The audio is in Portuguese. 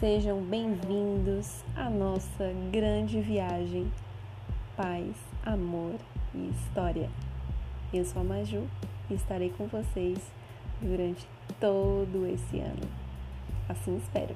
Sejam bem-vindos à nossa grande viagem Paz, Amor e História. Eu sou a Maju e estarei com vocês durante todo esse ano. Assim espero.